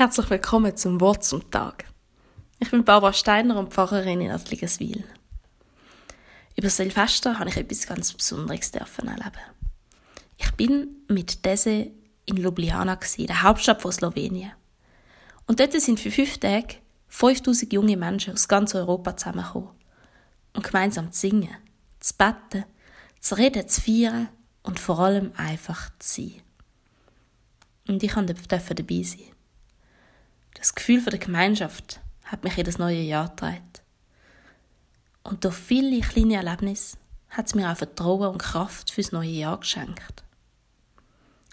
Herzlich willkommen zum Wort zum Tag. Ich bin Barbara Steiner und Pfarrerin in Adligeswil. Über Silvester habe ich etwas ganz Besonderes erleben. Ich bin mit Dese in Ljubljana, der Hauptstadt von Slowenien. Und dort sind für fünf Tage 5000 junge Menschen aus ganz Europa zusammengekommen. Und gemeinsam zu singen, zu beten, zu reden, zu feiern und vor allem einfach zu sein. Und ich durfte dabei sein. Das Gefühl der Gemeinschaft hat mich in das neue Jahr getragen. Und durch viele kleine Erlebnisse hat es mir auch Vertrauen und Kraft fürs neue Jahr geschenkt.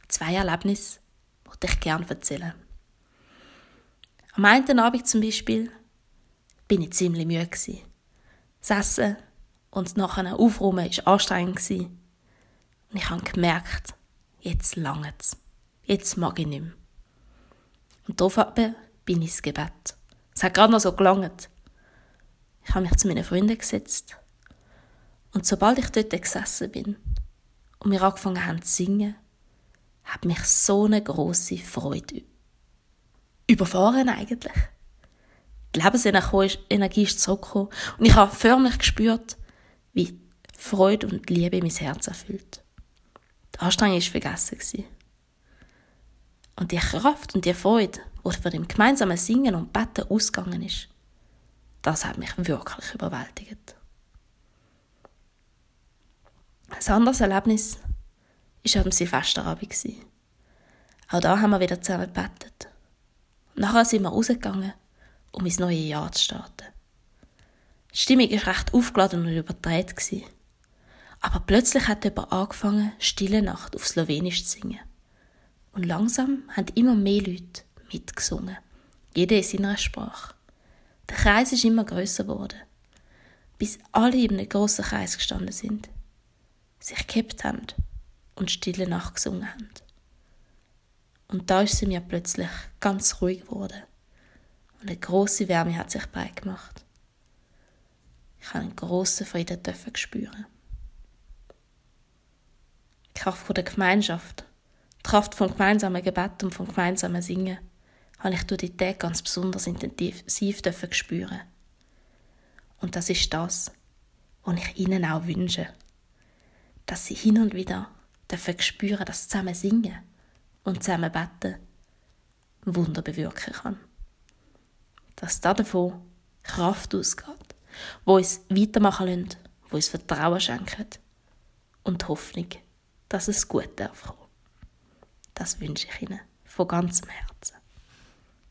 Zwei Erlebnisse möchte ich gerne erzählen. Am einen Abend zum Beispiel bin ich ziemlich müde. Das Essen und nachher Aufräumen war anstrengend. Und ich habe gemerkt, jetzt langt es. Jetzt mag ich nicht mehr. Und daraufhin bin ins Gebet. Es hat gerade noch so gelangt. Ich habe mich zu meinen Freunden gesetzt. Und sobald ich dort gesessen bin und wir angefangen haben zu singen, hat mich so eine große Freude überfahren eigentlich. Die Lebensenergie ist zurückgekommen und ich habe förmlich gespürt, wie Freude und Liebe mein Herz erfüllt. Die Anstrengung war vergessen. Und die Kraft und die Freude, die von dem gemeinsamen Singen und Betten ausgegangen ist, das hat mich wirklich überwältigt. Ein anderes Erlebnis war am Silvesterabend. Auch da haben wir wieder zusammen gebetet. Nachher sind wir rausgegangen, um ins neue Jahr zu starten. Die Stimmung war recht aufgeladen und überdreht. Aber plötzlich hat jemand angefangen, Stille Nacht auf Slowenisch zu singen. Und langsam haben immer mehr Leute mitgesungen. Jeder in seiner Sprache. Der Kreis ist immer größer geworden, bis alle in einem grossen Kreis gestanden sind, sich gehabt haben und stille Nacht gesungen haben. Und da ist sie mir plötzlich ganz ruhig geworden und eine große Wärme hat sich breit gemacht. Ich habe einen grossen Frieden spüren. Die Kraft der Gemeinschaft die Kraft vom gemeinsamen Gebet und vom gemeinsamen Singen habe ich durch die Tage ganz besonders intensiv dürfen spüren. Und das ist das, was ich ihnen auch wünsche. Dass sie hin und wieder dürfen spüren, dass zusammen singen und zusammen beten Wunder bewirken kann. Dass da davon Kraft ausgeht, wo uns weitermachen lässt, wo uns Vertrauen schenkt und Hoffnung, dass es gut darf kommen. Das wünsche ich Ihnen von ganzem Herzen.